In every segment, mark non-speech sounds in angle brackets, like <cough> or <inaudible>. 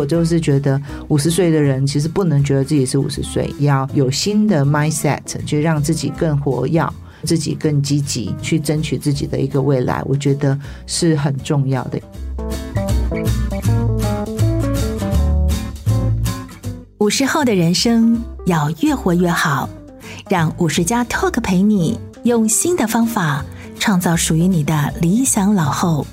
我就是觉得五十岁的人其实不能觉得自己是五十岁，要有新的 mindset，就让自己更活跃，自己更积极去争取自己的一个未来，我觉得是很重要的。五十后的人生要越活越好，让五十加 Talk 陪你用新的方法创造属于你的理想老后。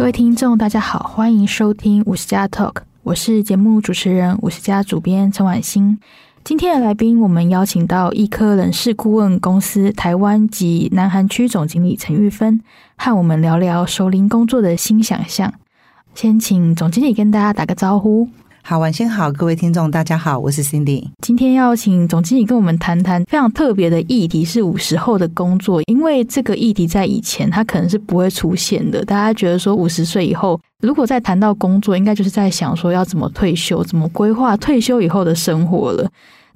各位听众，大家好，欢迎收听五十加 Talk，我是节目主持人五十加主编陈婉欣。今天的来宾，我们邀请到易科人事顾问公司台湾及南韩区总经理陈玉芬，和我们聊聊熟龄工作的新想象。先请总经理跟大家打个招呼。好，晚上好，各位听众，大家好，我是 Cindy。今天要请总经理跟我们谈谈非常特别的议题，是五十后的工作。因为这个议题在以前它可能是不会出现的。大家觉得说五十岁以后，如果再谈到工作，应该就是在想说要怎么退休，怎么规划退休以后的生活了。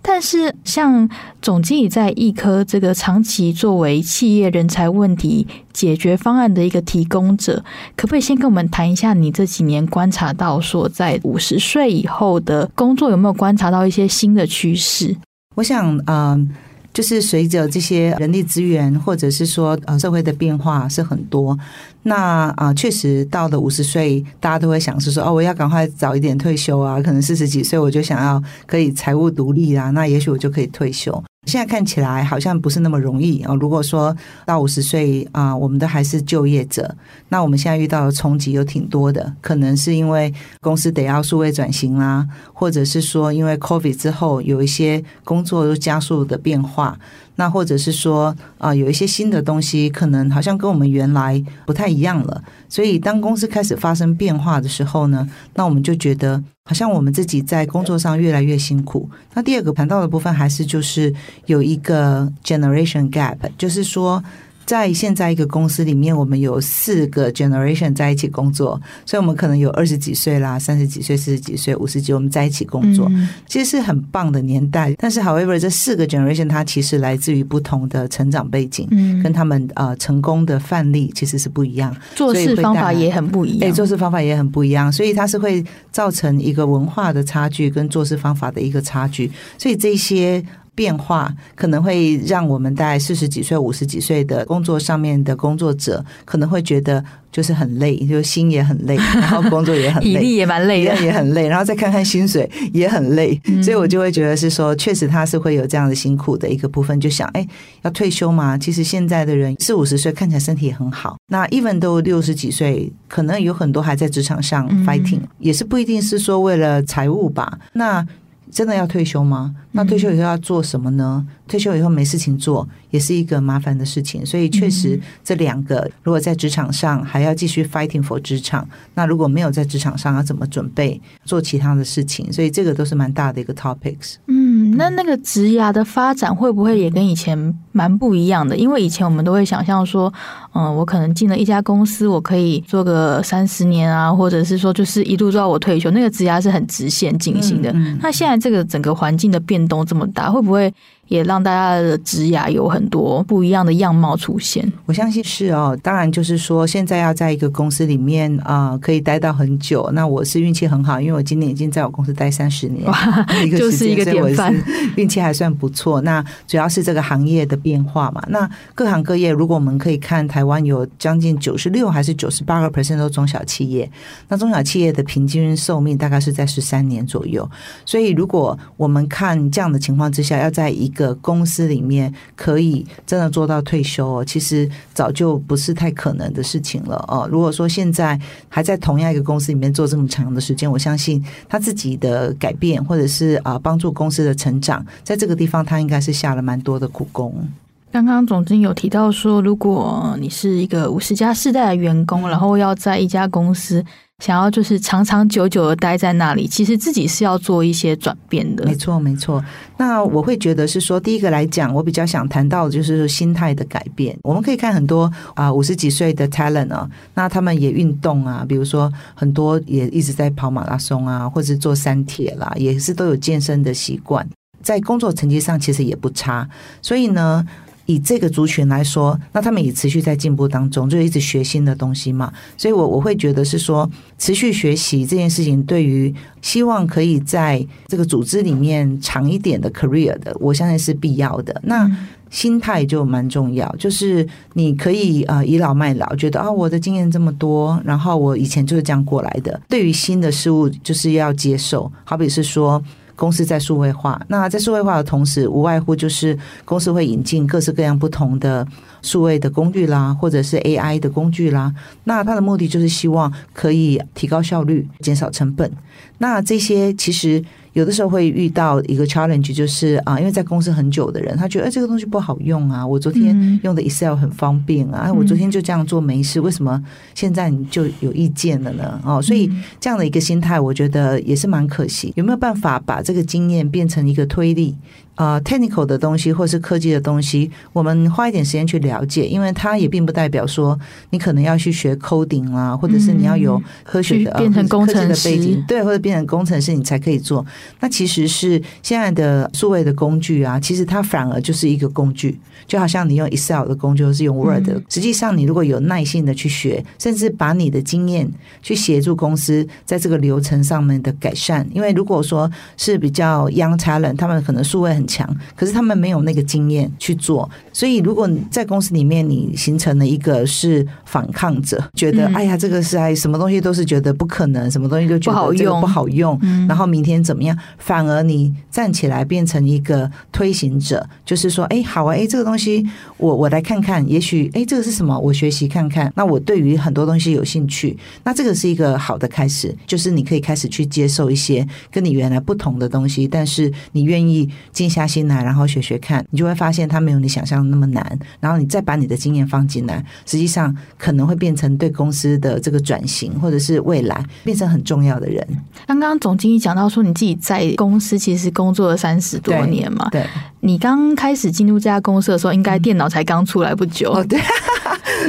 但是，像总经理在易科这个长期作为企业人才问题解决方案的一个提供者，可不可以先跟我们谈一下你这几年观察到说，在五十岁以后的工作有没有观察到一些新的趋势？我想，嗯、就是随着这些人力资源，或者是说呃社会的变化是很多，那啊确实到了五十岁，大家都会想是说哦，我要赶快早一点退休啊，可能四十几岁我就想要可以财务独立啊，那也许我就可以退休。现在看起来好像不是那么容易啊！如果说到五十岁啊，我们都还是就业者，那我们现在遇到的冲击有挺多的，可能是因为公司得要数位转型啦，或者是说因为 COVID 之后有一些工作又加速的变化。那或者是说啊，有一些新的东西，可能好像跟我们原来不太一样了。所以当公司开始发生变化的时候呢，那我们就觉得好像我们自己在工作上越来越辛苦。那第二个谈到的部分，还是就是有一个 generation gap，就是说。在现在一个公司里面，我们有四个 generation 在一起工作，所以我们可能有二十几岁啦、三十几岁、四十几岁、五十几，我们在一起工作，其实是很棒的年代。但是，however，这四个 generation 它其实来自于不同的成长背景，跟他们呃成功的范例其实是不一样，做事方法也很不一样。哎，做事方法也很不一样，所以它是会造成一个文化的差距跟做事方法的一个差距。所以这些。变化可能会让我们在四十几岁、五十几岁的工作上面的工作者，可能会觉得就是很累，就心也很累，<laughs> 然后工作也很累，体力也蛮累的，也很累，然后再看看薪水也很累，所以我就会觉得是说，确实他是会有这样的辛苦的一个部分。就想，哎，要退休吗？其实现在的人四五十岁看起来身体也很好，那 even 都六十几岁，可能有很多还在职场上 fighting，也是不一定是说为了财务吧。那真的要退休吗？那退休以后要做什么呢？退休以后没事情做，也是一个麻烦的事情。所以确实，这两个如果在职场上还要继续 fighting for 职场，那如果没有在职场上，要怎么准备做其他的事情？所以这个都是蛮大的一个 topics。嗯，那那个职涯的发展会不会也跟以前蛮不一样的？因为以前我们都会想象说，嗯，我可能进了一家公司，我可以做个三十年啊，或者是说就是一路做到我退休，那个职涯是很直线进行的。嗯嗯。那现在这个整个环境的变动这么大，会不会也让大家的职涯有很多不一样的样貌出现？我相信是哦。当然，就是说现在要在一个公司里面啊、呃，可以待到很久。那我是运气很好，因为我今年已经在我公司待三十年，哇，就是一个典范，运气还算不错。那主要是这个行业的变化嘛。那各行各业，如果我们可以看台湾有将近九十六还是九十八个 percent 都中小企业，那中小企业的平均寿命大概是在十三年左右。所以，如果我们看这样的情况之下，要在一个公司里面可以真的做到退休哦，其实早就不是太可能的事情了哦。如果说现在还在同样一个公司里面做这么长的时间，我相信他自己的改变或者是啊帮助公司的成长，在这个地方他应该是下了蛮多的苦功。刚刚总经有提到说，如果你是一个五十加世代的员工，然后要在一家公司。想要就是长长久久的待在那里，其实自己是要做一些转变的。没错，没错。那我会觉得是说，第一个来讲，我比较想谈到的就是心态的改变。我们可以看很多啊五十几岁的 talent 啊，那他们也运动啊，比如说很多也一直在跑马拉松啊，或者做三铁啦，也是都有健身的习惯，在工作成绩上其实也不差。所以呢。以这个族群来说，那他们也持续在进步当中，就一直学新的东西嘛。所以我我会觉得是说，持续学习这件事情，对于希望可以在这个组织里面长一点的 career 的，我相信是必要的。那心态就蛮重要，就是你可以呃倚老卖老，觉得啊我的经验这么多，然后我以前就是这样过来的。对于新的事物，就是要接受，好比是说。公司在数位化，那在数位化的同时，无外乎就是公司会引进各式各样不同的数位的工具啦，或者是 AI 的工具啦。那它的目的就是希望可以提高效率、减少成本。那这些其实。有的时候会遇到一个 challenge，就是啊，因为在公司很久的人，他觉得哎，这个东西不好用啊。我昨天用的 Excel 很方便啊，我昨天就这样做没事，为什么现在你就有意见了呢？哦，所以这样的一个心态，我觉得也是蛮可惜。有没有办法把这个经验变成一个推力？啊、uh，technical 的东西或是科技的东西，我们花一点时间去了解，因为它也并不代表说你可能要去学 coding 啦，或者是你要有科学的、变成工程师的背景，对，或者变成工程师你才可以做。那其实是现在的数位的工具啊，其实它反而就是一个工具，就好像你用 Excel 的工具，或是用 Word 的。实际上，你如果有耐心的去学，甚至把你的经验去协助公司在这个流程上面的改善，因为如果说是比较 young talent，他们可能数位很强，可是他们没有那个经验去做，所以如果你在公司里面你形成了一个是反抗者，觉得、嗯、哎呀这个是哎什么东西都是觉得不可能，什么东西都觉得这个不好用，然后明天怎么样？反而你站起来变成一个推行者，就是说哎好啊哎这个东西我我来看看，也许哎这个是什么？我学习看看。那我对于很多东西有兴趣，那这个是一个好的开始，就是你可以开始去接受一些跟你原来不同的东西，但是你愿意静下心来，然后学学看，你就会发现它没有你想象的那么难。然后你再把你的经验放进来，实际上可能会变成对公司的这个转型，或者是未来变成很重要的人。刚刚总经理讲到说，你自己在公司其实工作了三十多年嘛。对，你刚开始进入这家公司的时候，应该电脑才刚出来不久。哦，对。<laughs>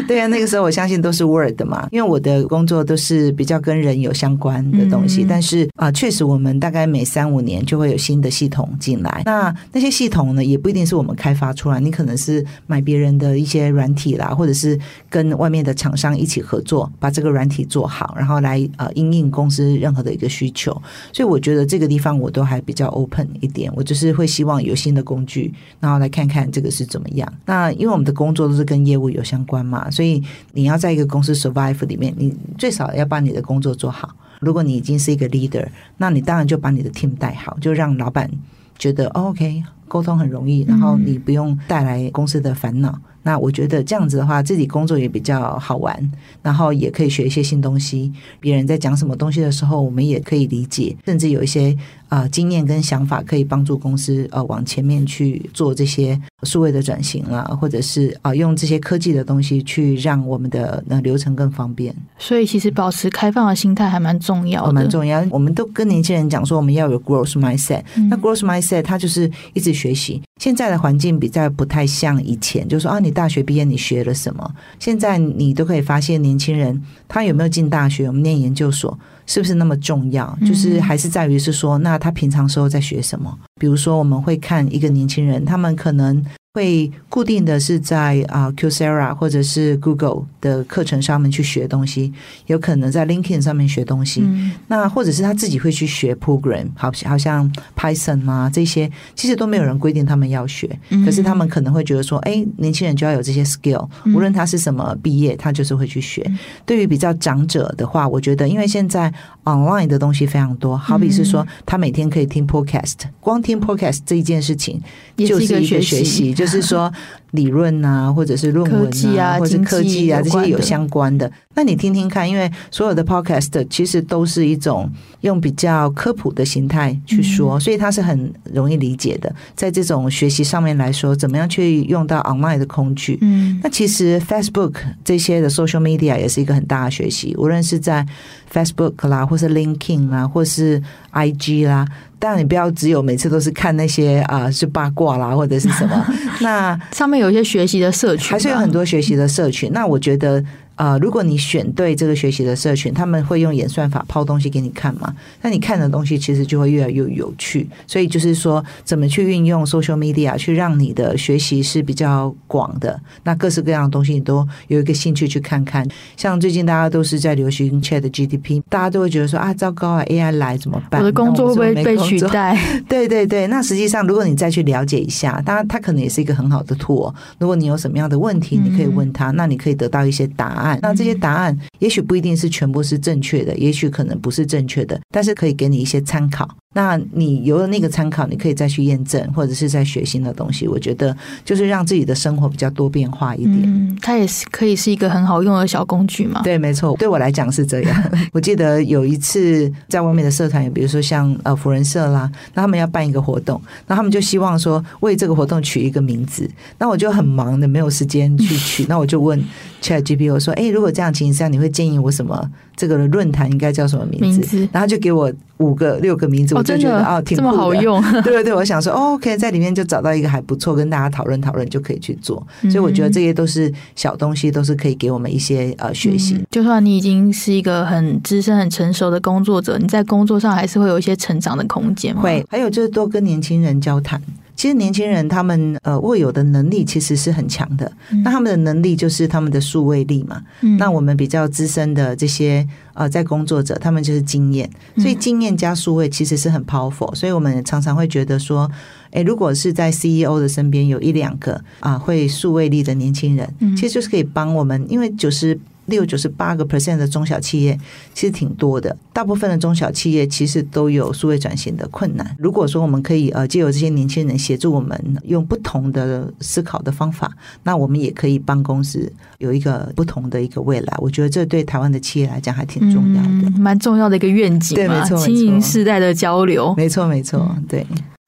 对啊，那个时候我相信都是 Word 嘛，因为我的工作都是比较跟人有相关的东西。嗯、但是啊、呃，确实我们大概每三五年就会有新的系统进来。那那些系统呢，也不一定是我们开发出来，你可能是买别人的一些软体啦，或者是跟外面的厂商一起合作，把这个软体做好，然后来呃应应公司任何的一个需求。所以我觉得这个地方我都还比较 open 一点，我就是会希望有新的工具，然后来看看这个是怎么样。那因为我们的工作都是跟业务有相关嘛。所以你要在一个公司 survive 里面，你最少要把你的工作做好。如果你已经是一个 leader，那你当然就把你的 team 带好，就让老板觉得 OK，沟通很容易，然后你不用带来公司的烦恼。那我觉得这样子的话，自己工作也比较好玩，然后也可以学一些新东西。别人在讲什么东西的时候，我们也可以理解，甚至有一些啊、呃、经验跟想法，可以帮助公司呃往前面去做这些数位的转型啦，或者是啊、呃、用这些科技的东西去让我们的那流程更方便。所以其实保持开放的心态还蛮重要的，蛮重要。我们都跟年轻人讲说，我们要有 growth mindset。那 growth mindset 它就是一直学习。现在的环境比较不太像以前，就是说啊你。大学毕业你学了什么？现在你都可以发现，年轻人他有没有进大学，我们念研究所是不是那么重要？就是还是在于是说，那他平常时候在学什么？比如说，我们会看一个年轻人，他们可能。会固定的是在啊 Coursera 或者是 Google 的课程上面去学东西，有可能在 LinkedIn 上面学东西。嗯、那或者是他自己会去学 Program，好，好像 Python 啊这些，其实都没有人规定他们要学。嗯、可是他们可能会觉得说，哎，年轻人就要有这些 skill，无论他是什么毕业，他就是会去学。嗯、对于比较长者的话，我觉得因为现在 online 的东西非常多，好比是说他每天可以听 Podcast，光听 Podcast 这一件事情就是一个学习。就是说理论啊，或者是论文啊，或者是科技啊，这些有相关的。那你听听看，因为所有的 podcast 其实都是一种用比较科普的形态去说，所以它是很容易理解的。在这种学习上面来说，怎么样去用到 online 的工具？嗯，那其实 Facebook 这些的 social media 也是一个很大的学习，无论是在 Facebook 啦，或是 LinkedIn 啦，或是 IG 啦。当然，你不要只有每次都是看那些啊，是八卦啦，或者是什么。<laughs> 那上面有一些学习的社群，还是有很多学习的社群。那我觉得呃，如果你选对这个学习的社群，他们会用演算法抛东西给你看嘛？那你看的东西其实就会越来越有趣。所以就是说，怎么去运用 social media 去让你的学习是比较广的？那各式各样的东西你都有一个兴趣去看看。像最近大家都是在流行 ChatGPT，大家都会觉得说啊，糟糕啊，AI 来怎么办？我的工作会不会被取代？<laughs> 对对对，那实际上如果你再去了解一下，当然它可能也是一个很好的 tool。如果你有什么样的问题，你可以问他，那你可以得到一些答案。那这些答案也许不一定是全部是正确的，也许可能不是正确的，但是可以给你一些参考。那你有了那个参考，你可以再去验证，或者是再学新的东西。我觉得就是让自己的生活比较多变化一点。嗯，它也是可以是一个很好用的小工具嘛。对，没错，对我来讲是这样。<laughs> 我记得有一次在外面的社团，比如说像呃福人社啦，那他们要办一个活动，那他们就希望说为这个活动取一个名字。那我就很忙的，没有时间去取。<laughs> 那我就问 ChatGPT 我说：“哎，如果这样情况下，你会建议我什么？这个论坛应该叫什么名字？”名字然后就给我五个、六个名字。我就觉得哦，挺这么好用。<laughs> 对对对，我想说，哦，OK，在里面就找到一个还不错，跟大家讨论讨论就可以去做。所以我觉得这些都是小东西，都是可以给我们一些呃学习。就算你已经是一个很资深、很成熟的工作者，你在工作上还是会有一些成长的空间。会，还有就是多跟年轻人交谈。其实年轻人他们呃握有的能力其实是很强的，嗯、那他们的能力就是他们的数位力嘛。嗯、那我们比较资深的这些呃在工作者，他们就是经验，所以经验加数位其实是很 powerful。所以我们常常会觉得说，哎，如果是在 CEO 的身边有一两个啊、呃、会数位力的年轻人，嗯、其实就是可以帮我们，因为就是。六九十八个 percent 的中小企业其实挺多的，大部分的中小企业其实都有数位转型的困难。如果说我们可以呃借由这些年轻人协助我们用不同的思考的方法，那我们也可以帮公司有一个不同的一个未来。我觉得这对台湾的企业来讲还挺重要的，嗯、蛮重要的一个愿景。对，没错，青银世代的交流，没错，没错，对。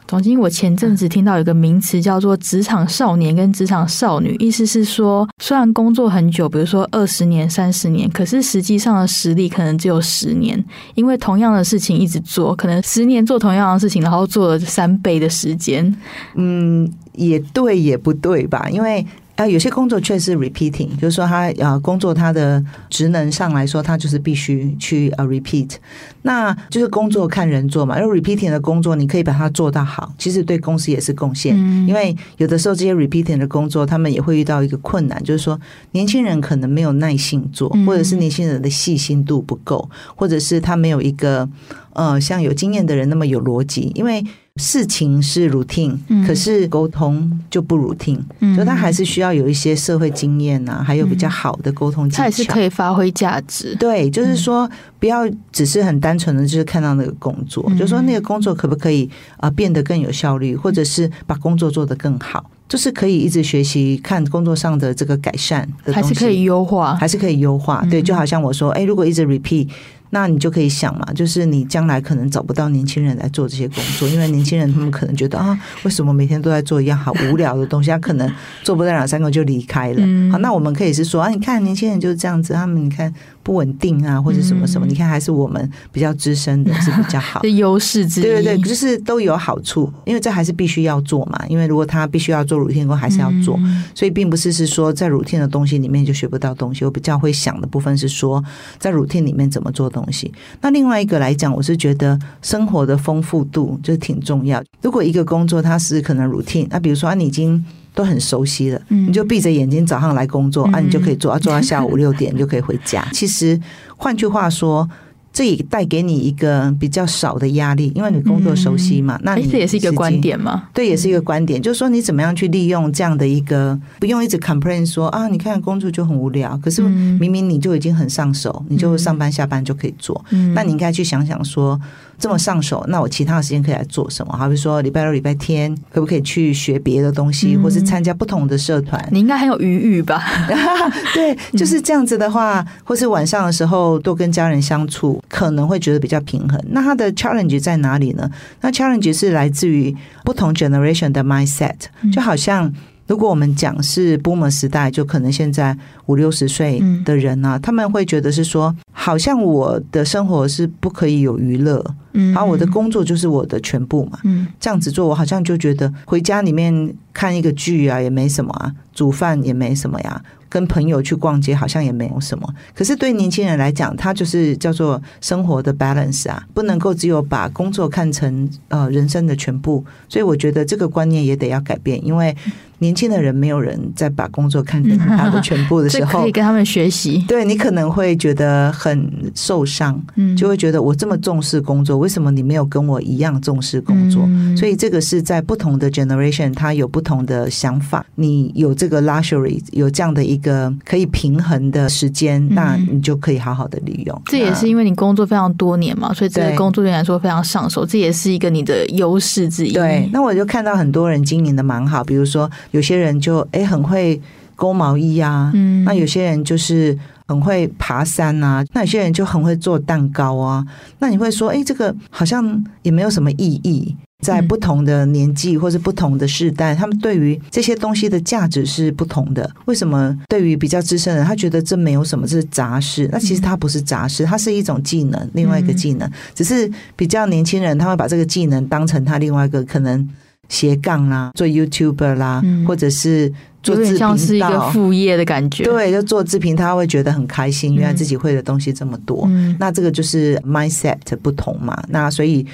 总经，我前阵子听到有个名词叫做“职场少年”跟“职场少女”，意思是说，虽然工作很久，比如说二十年、三十年，可是实际上的实力可能只有十年，因为同样的事情一直做，可能十年做同样的事情，然后做了三倍的时间。嗯，也对，也不对吧？因为。啊，有些工作确实 repeating，就是说他呃工作他的职能上来说，他就是必须去呃 repeat，那就是工作看人做嘛。因为 repeating 的工作，你可以把它做到好，其实对公司也是贡献。因为有的时候这些 repeating 的工作，他们也会遇到一个困难，就是说年轻人可能没有耐性做，或者是年轻人的细心度不够，或者是他没有一个呃像有经验的人那么有逻辑，因为。事情是 routine，可是沟通就不 routine，嗯，所以他还是需要有一些社会经验啊，还有比较好的沟通技巧，他也是可以发挥价值。对，就是说不要只是很单纯的，就是看到那个工作，嗯、就是说那个工作可不可以啊变得更有效率，或者是把工作做得更好，就是可以一直学习看工作上的这个改善还是可以优化，还是可以优化。对，就好像我说，哎，如果一直 repeat。那你就可以想嘛，就是你将来可能找不到年轻人来做这些工作，因为年轻人他们可能觉得啊，为什么每天都在做一样好无聊的东西？他可能做不到两三个就离开了。好，那我们可以是说啊，你看年轻人就是这样子，他们你看不稳定啊，或者什么什么，你看还是我们比较资深的是比较好，<laughs> 的优势之一。对对对，就是都有好处，因为这还是必须要做嘛。因为如果他必须要做 routine 工，还是要做，所以并不是是说在 routine 的东西里面就学不到东西。我比较会想的部分是说，在 routine 里面怎么做东西。那另外一个来讲，我是觉得生活的丰富度就挺重要。如果一个工作它是可能 routine，那比如说啊，你已经都很熟悉了，你就闭着眼睛早上来工作啊，你就可以做啊，<laughs> 做到下午六点你就可以回家。其实换句话说。这也带给你一个比较少的压力，因为你工作熟悉嘛。嗯、那你这也是一个观点嘛？对，也是一个观点，就是说你怎么样去利用这样的一个，不用一直 complain 说啊，你看工作就很无聊，可是明明你就已经很上手，你就上班下班就可以做。嗯、那你应该去想想说。这么上手，那我其他的时间可以来做什么？好比说礼拜六、礼拜天，可不可以去学别的东西，嗯、或是参加不同的社团？你应该很有余裕吧？<laughs> 对，就是这样子的话，或是晚上的时候多跟家人相处，可能会觉得比较平衡。那它的 challenge 在哪里呢？那 challenge 是来自于不同 generation 的 mindset，就好像。如果我们讲是 Boomer 时代，就可能现在五六十岁的人呢、啊，嗯、他们会觉得是说，好像我的生活是不可以有娱乐，嗯，然后我的工作就是我的全部嘛，嗯，这样子做，我好像就觉得回家里面看一个剧啊，也没什么啊，煮饭也没什么呀。跟朋友去逛街好像也没有什么。可是对年轻人来讲，他就是叫做生活的 balance 啊，不能够只有把工作看成呃人生的全部。所以我觉得这个观念也得要改变，因为。年轻的人没有人在把工作看成他的全部的时候，可以跟他们学习。对，你可能会觉得很受伤，就会觉得我这么重视工作，为什么你没有跟我一样重视工作？所以这个是在不同的 generation，他有不同的想法。你有这个 luxury，有这样的一个可以平衡的时间，那你就可以好好的利用。这也是因为你工作非常多年嘛，所以这个工作对你来说非常上手，这也是一个你的优势之一。对，那我就看到很多人经营的蛮好，比如说。有些人就哎很会勾毛衣啊，嗯，那有些人就是很会爬山啊，那有些人就很会做蛋糕啊。那你会说，哎，这个好像也没有什么意义。在不同的年纪或是不同的世代，他们对于这些东西的价值是不同的。为什么对于比较资深的人，他觉得这没有什么，这是杂事？那其实它不是杂事，它是一种技能，另外一个技能。只是比较年轻人，他会把这个技能当成他另外一个可能。斜杠啦，做 YouTuber 啦，嗯、或者是做自频是一个副业的感觉。对，就做自频，他会觉得很开心，原来自己会的东西这么多。嗯、那这个就是 mindset 不同嘛。那所以。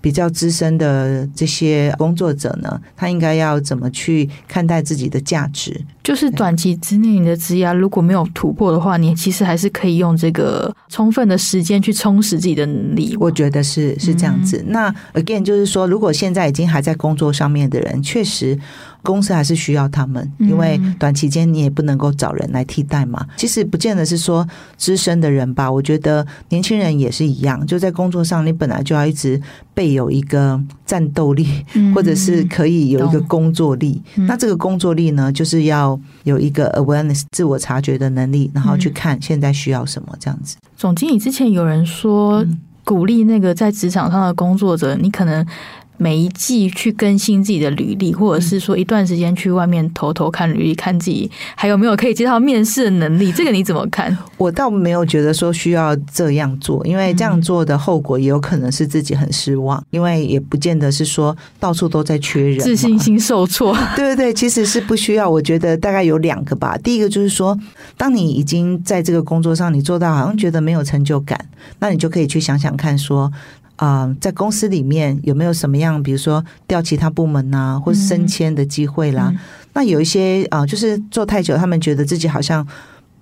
比较资深的这些工作者呢，他应该要怎么去看待自己的价值？就是短期之内你的职业如果没有突破的话，你其实还是可以用这个充分的时间去充实自己的能力。我觉得是是这样子。嗯、那 again 就是说，如果现在已经还在工作上面的人，确实。公司还是需要他们，因为短期间你也不能够找人来替代嘛。其实不见得是说资深的人吧，我觉得年轻人也是一样。就在工作上，你本来就要一直备有一个战斗力，或者是可以有一个工作力。那这个工作力呢，就是要有一个 awareness 自我察觉的能力，然后去看现在需要什么这样子。总经理之前有人说，鼓励那个在职场上的工作者，你可能。每一季去更新自己的履历，或者是说一段时间去外面偷偷看履历，看自己还有没有可以接到面试的能力。<laughs> 这个你怎么看？我倒没有觉得说需要这样做，因为这样做的后果也有可能是自己很失望，因为也不见得是说到处都在缺人，自信心受挫。<laughs> 对对对，其实是不需要。我觉得大概有两个吧。第一个就是说，当你已经在这个工作上你做到好像觉得没有成就感，那你就可以去想想看说。啊、呃，在公司里面有没有什么样，比如说调其他部门啊，或是升迁的机会啦？嗯、那有一些啊、呃，就是做太久，他们觉得自己好像。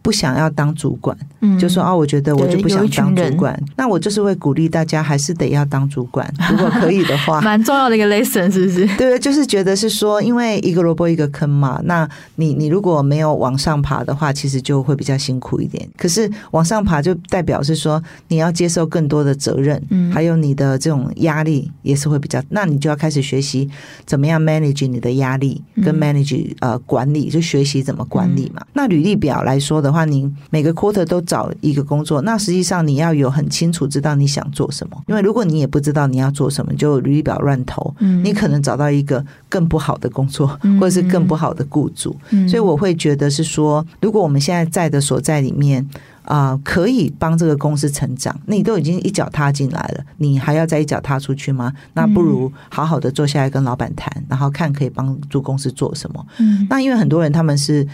不想要当主管，嗯、就说啊，我觉得我就不想当主管。那我就是会鼓励大家，还是得要当主管，<laughs> 如果可以的话。<laughs> 蛮重要的一个 lesson，是不是？<laughs> 对，就是觉得是说，因为一个萝卜一个坑嘛。那你你如果没有往上爬的话，其实就会比较辛苦一点。可是往上爬就代表是说，你要接受更多的责任，嗯，还有你的这种压力也是会比较。那你就要开始学习怎么样 manage 你的压力，跟 manage 呃管理，就学习怎么管理嘛。嗯、那履历表来说的话。话你每个 quarter 都找一个工作，那实际上你要有很清楚知道你想做什么，因为如果你也不知道你要做什么，就履历表乱投，你可能找到一个更不好的工作，或者是更不好的雇主。所以我会觉得是说，如果我们现在在的所在里面啊、呃，可以帮这个公司成长，那你都已经一脚踏进来了，你还要再一脚踏出去吗？那不如好好的坐下来跟老板谈，然后看可以帮助公司做什么。嗯那因为很多人他们是。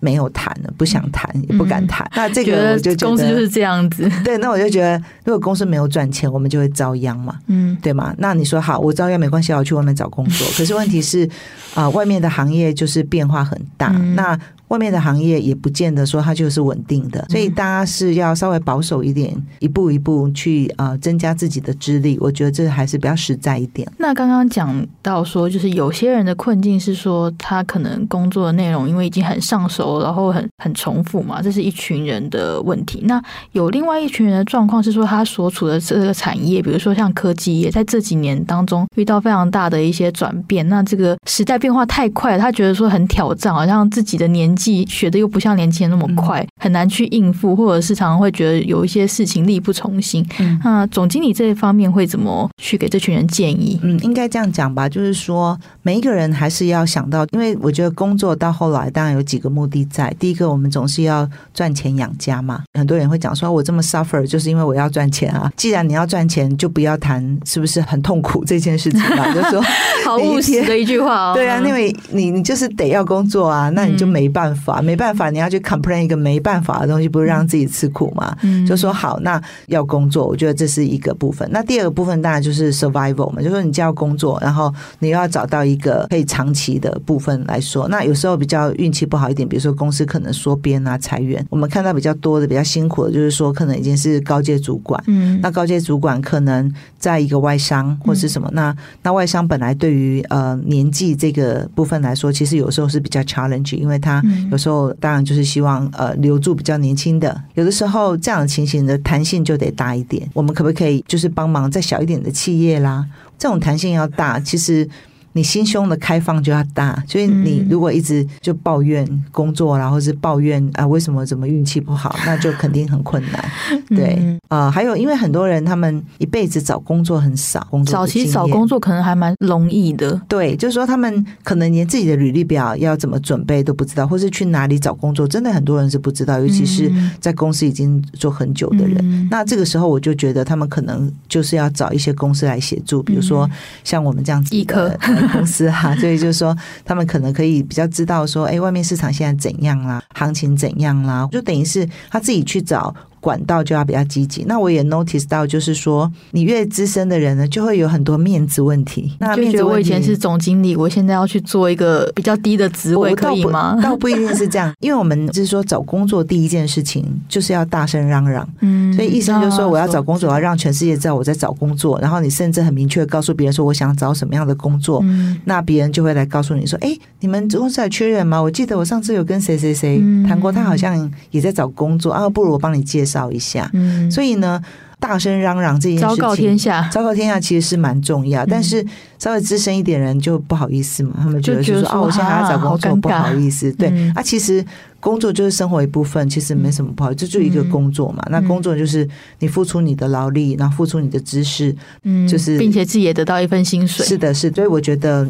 没有谈了，不想谈，也不敢谈。嗯、那这个我就觉得公司就是这样子。<laughs> 对，那我就觉得，如果公司没有赚钱，我们就会遭殃嘛。嗯，对吗？那你说好，我遭殃没关系，我去外面找工作。可是问题是，啊、呃，外面的行业就是变化很大。嗯、那外面的行业也不见得说它就是稳定的，所以大家是要稍微保守一点，一步一步去啊、呃、增加自己的资历。我觉得这还是比较实在一点。那刚刚讲到说，就是有些人的困境是说，他可能工作的内容因为已经很上手，然后很很重复嘛，这是一群人的问题。那有另外一群人的状况是说，他所处的这个产业，比如说像科技业，在这几年当中遇到非常大的一些转变，那这个时代变化太快，他觉得说很挑战，好像自己的年。学的又不像年轻人那么快，很难去应付，或者是常常会觉得有一些事情力不从心。嗯，那总经理这一方面会怎么去给这群人建议？嗯，应该这样讲吧，就是说每一个人还是要想到，因为我觉得工作到后来当然有几个目的在。第一个，我们总是要赚钱养家嘛。很多人会讲说，我这么 suffer 就是因为我要赚钱啊。既然你要赚钱，就不要谈是不是很痛苦这件事情嘛。<laughs> 就是说，好务实的一句话哦。对啊，因为你你就是得要工作啊，那你就没办办法，没办法，你要去 complain 一个没办法的东西，不是让自己吃苦吗？嗯，就说好，那要工作，我觉得这是一个部分。那第二个部分当然就是 survival 嘛，就是说你既要工作，然后你又要找到一个可以长期的部分来说。那有时候比较运气不好一点，比如说公司可能缩编啊、裁员，我们看到比较多的、比较辛苦的，就是说可能已经是高阶主管，嗯，那高阶主管可能在一个外商或是什么，嗯、那那外商本来对于呃年纪这个部分来说，其实有时候是比较 challenge，因为他有时候当然就是希望呃留住比较年轻的，有的时候这样的情形的弹性就得大一点。我们可不可以就是帮忙再小一点的企业啦？这种弹性要大，其实。你心胸的开放就要大，所以你如果一直就抱怨工作，然后是抱怨啊为什么怎么运气不好，那就肯定很困难。<laughs> 对啊、呃，还有因为很多人他们一辈子找工作很少，工作早期找工作可能还蛮容易的。对，就是说他们可能连自己的履历表要怎么准备都不知道，或是去哪里找工作，真的很多人是不知道，尤其是在公司已经做很久的人。嗯、那这个时候我就觉得他们可能就是要找一些公司来协助，比如说像我们这样子的。一科公司哈，<laughs> 所以就是说，他们可能可以比较知道说，哎，外面市场现在怎样啦，行情怎样啦，就等于是他自己去找。管道就要比较积极。那我也 notice 到，就是说，你越资深的人呢，就会有很多面子问题。那面子我以前是总经理，我现在要去做一个比较低的职位，可以吗？<laughs> 倒不一定是这样，因为我们就是说，找工作第一件事情就是要大声嚷嚷。嗯，所以医生就是说，我要找工作，我要让全世界知道我在找工作。然后你甚至很明确告诉别人说，我想找什么样的工作。嗯，那别人就会来告诉你说，哎，你们公司还缺人吗？我记得我上次有跟谁谁谁谈过，他好像也在找工作啊，不如我帮你介绍。找一下，嗯，所以呢，大声嚷嚷这件事情，昭告天下，昭告天下其实是蛮重要，嗯、但是稍微资深一点人就不好意思嘛，他们觉得就是说，哦，我现在还要找工作，不好意思，对，嗯、啊，其实工作就是生活一部分，其实没什么不好，这就一个工作嘛，嗯、那工作就是你付出你的劳力，然后付出你的知识，嗯，就是并且自己也得到一份薪水，是的，是，所以我觉得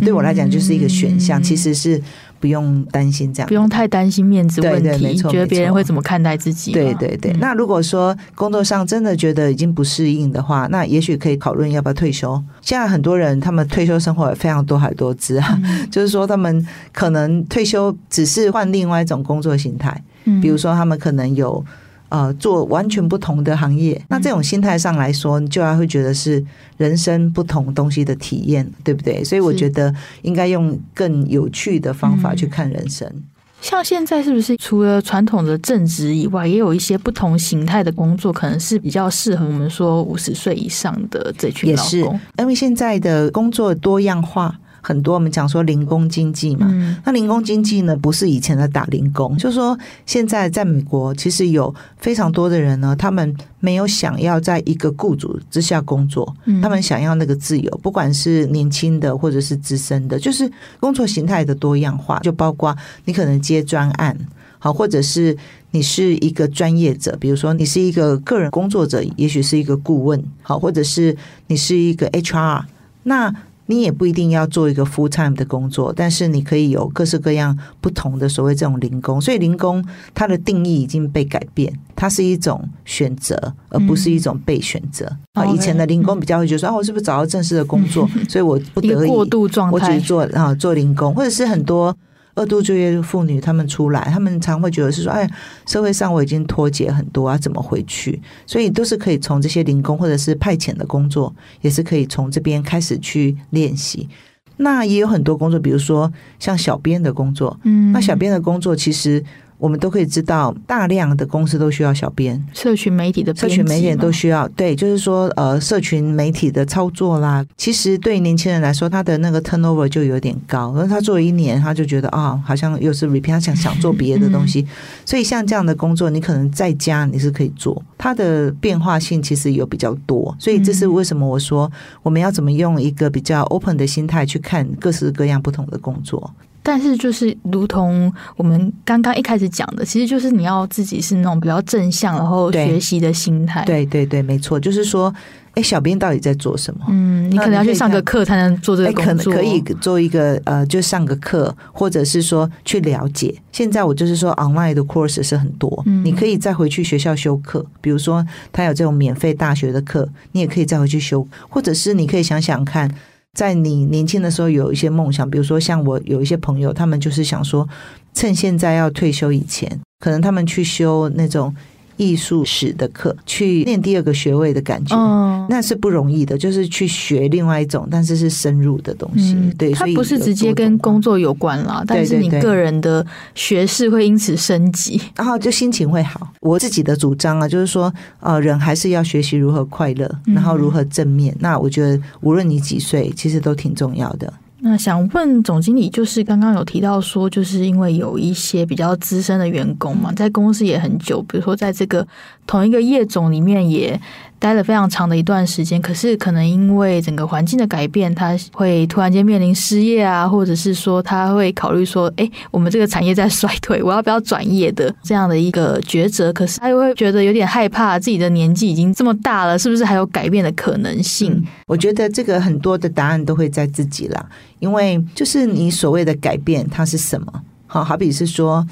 对我来讲就是一个选项，嗯、其实是。不用担心这样，不用太担心面子问题，对对没错，觉得别人会怎么看待自己？对对对。嗯、那如果说工作上真的觉得已经不适应的话，那也许可以考虑要不要退休。现在很多人他们退休生活也非常多海多姿啊，嗯、<laughs> 就是说他们可能退休只是换另外一种工作形态，嗯、比如说他们可能有。呃，做完全不同的行业，那这种心态上来说，你就要会觉得是人生不同东西的体验，对不对？所以我觉得应该用更有趣的方法去看人生。嗯，像现在是不是除了传统的正职以外，也有一些不同形态的工作，可能是比较适合我们说五十岁以上的这群老工？也是，因为现在的工作多样化。很多我们讲说零工经济嘛，嗯、那零工经济呢，不是以前的打零工，就是说现在在美国，其实有非常多的人呢，他们没有想要在一个雇主之下工作，嗯、他们想要那个自由，不管是年轻的或者是资深的，就是工作形态的多样化，就包括你可能接专案，好，或者是你是一个专业者，比如说你是一个个人工作者，也许是一个顾问，好，或者是你是一个 HR，那。你也不一定要做一个 full time 的工作，但是你可以有各式各样不同的所谓这种零工。所以零工它的定义已经被改变，它是一种选择，而不是一种被选择。啊、嗯，以前的零工比较会觉得说，啊，我是不是找到正式的工作，嗯、<laughs> 所以我不得已过度状态，我只是做啊做零工，或者是很多。二度就业妇女，她们出来，她们常会觉得是说，哎，社会上我已经脱节很多，啊怎么回去？所以都是可以从这些零工或者是派遣的工作，也是可以从这边开始去练习。那也有很多工作，比如说像小编的工作，嗯，那小编的工作其实。我们都可以知道，大量的公司都需要小编，社群媒体的社群媒体都需要。对，就是说，呃，社群媒体的操作啦，其实对年轻人来说，他的那个 turnover 就有点高。然后他做了一年，他就觉得啊、哦，好像又是 repeat，他想想做别的东西。嗯、所以像这样的工作，你可能在家你是可以做，它的变化性其实有比较多。所以这是为什么我说我们要怎么用一个比较 open 的心态去看各式各样不同的工作。但是，就是如同我们刚刚一开始讲的，其实就是你要自己是那种比较正向，然后学习的心态。对对对，没错，就是说，哎，小编到底在做什么？嗯，你可能要去上个课才能做这个工作。可能可以做一个呃，就上个课，或者是说去了解。现在我就是说，online 的 course 是很多，嗯，你可以再回去学校修课。比如说，他有这种免费大学的课，你也可以再回去修，或者是你可以想想看。在你年轻的时候有一些梦想，比如说像我有一些朋友，他们就是想说，趁现在要退休以前，可能他们去修那种。艺术史的课，去念第二个学位的感觉，嗯、那是不容易的。就是去学另外一种，但是是深入的东西。嗯、对，它不是直接跟工作有关啦，但是你个人的学识会因此升级，然后就心情会好。我自己的主张啊，就是说，呃，人还是要学习如何快乐，然后如何正面。嗯、那我觉得，无论你几岁，其实都挺重要的。那想问总经理，就是刚刚有提到说，就是因为有一些比较资深的员工嘛，在公司也很久，比如说在这个同一个业种里面也。待了非常长的一段时间，可是可能因为整个环境的改变，他会突然间面临失业啊，或者是说他会考虑说，哎，我们这个产业在衰退，我要不要转业的这样的一个抉择。可是他又会觉得有点害怕，自己的年纪已经这么大了，是不是还有改变的可能性？我觉得这个很多的答案都会在自己啦，因为就是你所谓的改变，它是什么？好，好比是说，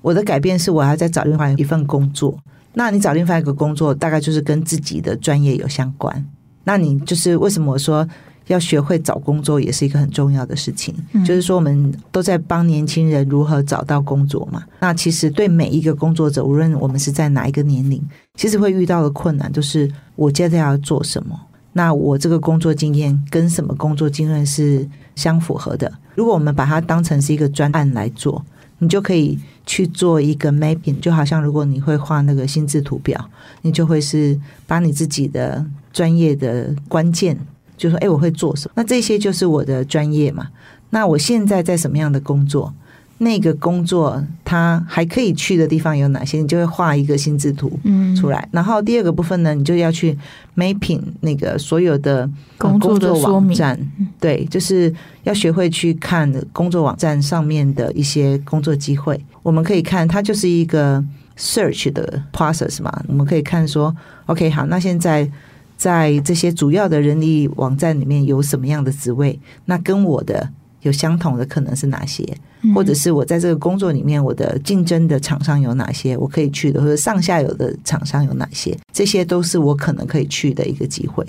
我的改变是我要再找另外一份工作。那你找另外一个工作，大概就是跟自己的专业有相关。那你就是为什么我说要学会找工作，也是一个很重要的事情。嗯、就是说，我们都在帮年轻人如何找到工作嘛。那其实对每一个工作者，无论我们是在哪一个年龄，其实会遇到的困难，就是我接着要做什么。那我这个工作经验跟什么工作经验是相符合的？如果我们把它当成是一个专案来做，你就可以。去做一个 mapping，就好像如果你会画那个心智图表，你就会是把你自己的专业的关键，就说，哎，我会做什么？那这些就是我的专业嘛。那我现在在什么样的工作？那个工作它还可以去的地方有哪些？你就会画一个心智图出来。嗯、然后第二个部分呢，你就要去 mapping 那个所有的工作网站，对，就是要学会去看工作网站上面的一些工作机会。我们可以看，它就是一个 search 的 process 嘛。我们可以看说，OK，好，那现在在这些主要的人力网站里面有什么样的职位？那跟我的。有相同的可能是哪些？或者是我在这个工作里面，我的竞争的厂商有哪些？我可以去的，或者上下游的厂商有哪些？这些都是我可能可以去的一个机会。